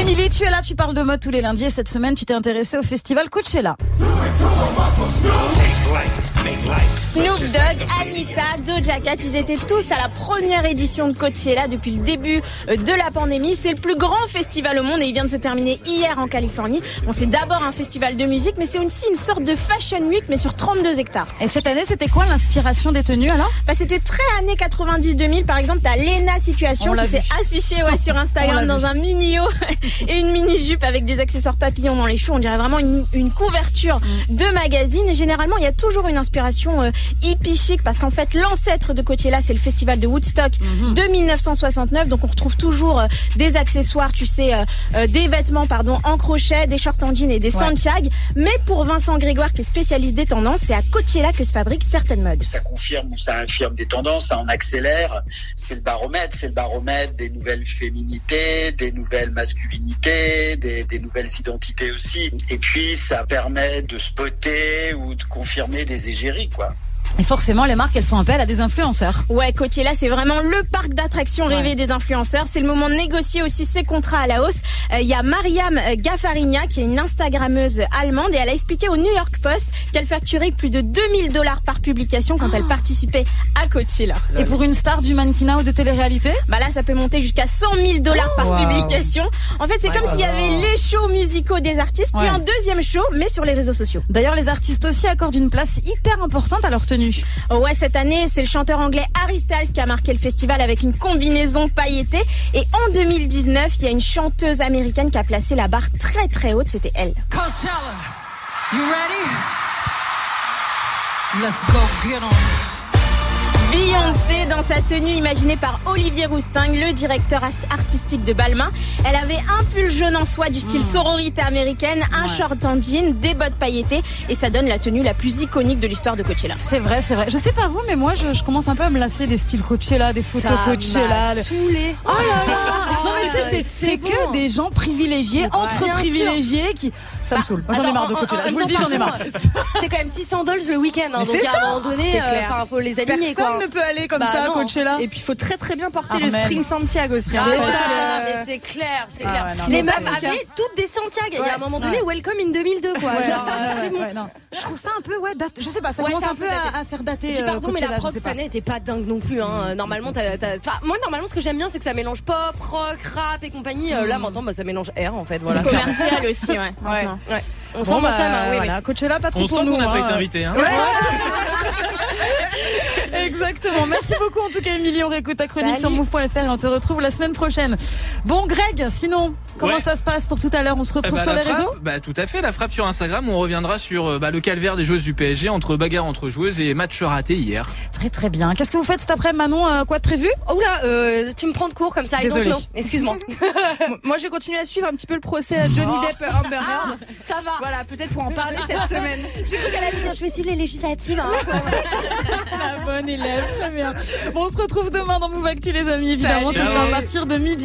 Émilie, tu es là, tu parles de mode tous les lundis et cette semaine tu t'es intéressée au festival Coachella. Anita, Doja Cat, ils étaient tous à la première édition de Coachella depuis le début euh, de la pandémie. C'est le plus grand festival au monde et il vient de se terminer hier en Californie. Bon, c'est d'abord un festival de musique, mais c'est aussi une sorte de fashion week, mais sur 32 hectares. Et cette année, c'était quoi l'inspiration des tenues alors? Bah, c'était très années 90-2000. Par exemple, t'as Lena Situation On qui s'est affichée ouais, sur Instagram dans vu. un mini haut et une mini jupe avec des accessoires papillons dans les choux. On dirait vraiment une, une couverture Mm. de magazine. Et généralement, il y a toujours une inspiration euh, hippie chic parce qu'en fait, l'ancêtre de Coachella, c'est le festival de Woodstock Mm-hmm. de 1969. Donc, on retrouve toujours euh, des accessoires, tu sais, euh, euh, des vêtements, pardon, en crochet, des shorts en jean et des Ouais. Mais pour Vincent Grégoire, qui est spécialiste des tendances, c'est à Coachella que se fabriquent certaines modes. ça confirme ou ça infirme des tendances, ça en accélère. C'est le baromètre, c'est le baromètre des nouvelles féminités, des nouvelles masculinités, des, des nouvelles identités aussi. Et puis ça permet de spotter ou de confirmer des égéries, quoi. Et forcément, les marques, elles font appel à des influenceurs. Ouais, Coachella, c'est vraiment le parc d'attractions rêvé Ouais. des influenceurs. C'est le moment de négocier aussi ses contrats à la hausse. Euh, Il y a Mariam Gaffarigna, qui est une Instagrammeuse allemande, et elle a expliqué au New York Post qu'elle facturait plus de 2000 dollars par publication quand elle participait à Coachella. Et pour une star du mannequinat ou de télé-réalité Bah là, ça peut monter jusqu'à 100 000 dollars par Wow. publication. En fait, c'est comme s'il y avait les shows musicaux des artistes, puis Ouais. un deuxième show, mais sur les réseaux sociaux. D'ailleurs, les artistes aussi accordent une place hyper importante à leur tenue. Oh ouais, cette année, c'est le chanteur anglais Harry Styles qui a marqué le festival avec une combinaison pailletée. Et en 2019, il y a une chanteuse américaine qui a placé la barre très très haute, c'était elle. Coachella, you ready? Let's go get on. Beyoncé dans sa tenue imaginée par Olivier Rousting, le directeur artistique de Balmain. Elle avait un pull jaune en soie du style sororité américaine, un Ouais. short en jean, des bottes pailletées et ça donne la tenue la plus iconique de l'histoire de Coachella. C'est vrai, c'est vrai. Je sais pas vous, mais moi, je, je commence un peu à me lasser des styles Coachella, des photos Coachella. le- saoulé. Oh là là Non mais tu sais, c'est- bon. que des gens privilégiés, entre privilégiés, qui... Ça me saoule. Moi, j'en ai marre de Coachella. Je vous le dis, j'en ai marre. C'est quand même 600 dollars le week-end. Hein, donc à un moment donné, euh, enfin, faut les aligner Personne quoi. Ne peut aller comme Bah ça à. Coachella. Et puis il faut très très bien porter Armel. le string Santiago aussi. hein. Ah, C'est ça, ça. mais c'est clair, c'est Ah clair. ouais, non, les non, meufs avaient toutes des Santiago. Il y a un moment donné, Ouais. welcome in 2002 quoi. Euh. Je trouve ça un peu, ouais, date. Je sais pas, ça Ouais, commence un peu à, à faire dater. Euh, pardon, mais la sais cette pas. année était pas dingue non plus. Hein. Normalement, t'as, t'as- enfin, moi, normalement, ce que j'aime bien, c'est que ça mélange pop, rock, rap et compagnie. Euh, Là, maintenant, bah, ça mélange air en fait. Voilà. Commercial aussi, ouais. On sent mon bah, oui, voilà, Coachella, pas trop On pour sent nous. qu'on n'a pas hein. été invité. Hein. Exactement. Merci beaucoup en tout cas, Émilie. On réécoute ta chronique Salut. sur move.fr et on te retrouve la semaine prochaine. Bon, Greg, sinon, comment Ouais. ça se passe pour tout à l'heure? On se Eh retrouve bah, sur les réseaux? bah, Tout à fait, la frappe sur Instagram où on reviendra sur euh, bah, le calvaire des joueuses du PSG entre bagarre entre joueuses et match raté hier. Très très bien. Qu'est-ce que vous faites cet après Manon? Euh, Quoi de prévu? Oh là, euh, tu me prends de court comme ça. Désolée. Excuse-moi. Moi je continue à suivre un petit peu le procès à Johnny Depp Amber Heard. ça va. Voilà, peut-être pour en parler cette semaine. J'ai cru qu'elle allait dire, je vais suivre les législatives. hein. Bonne élève, très bien. Bon, on se retrouve demain dans Move Actu les amis, évidemment. Ce sera à partir de midi.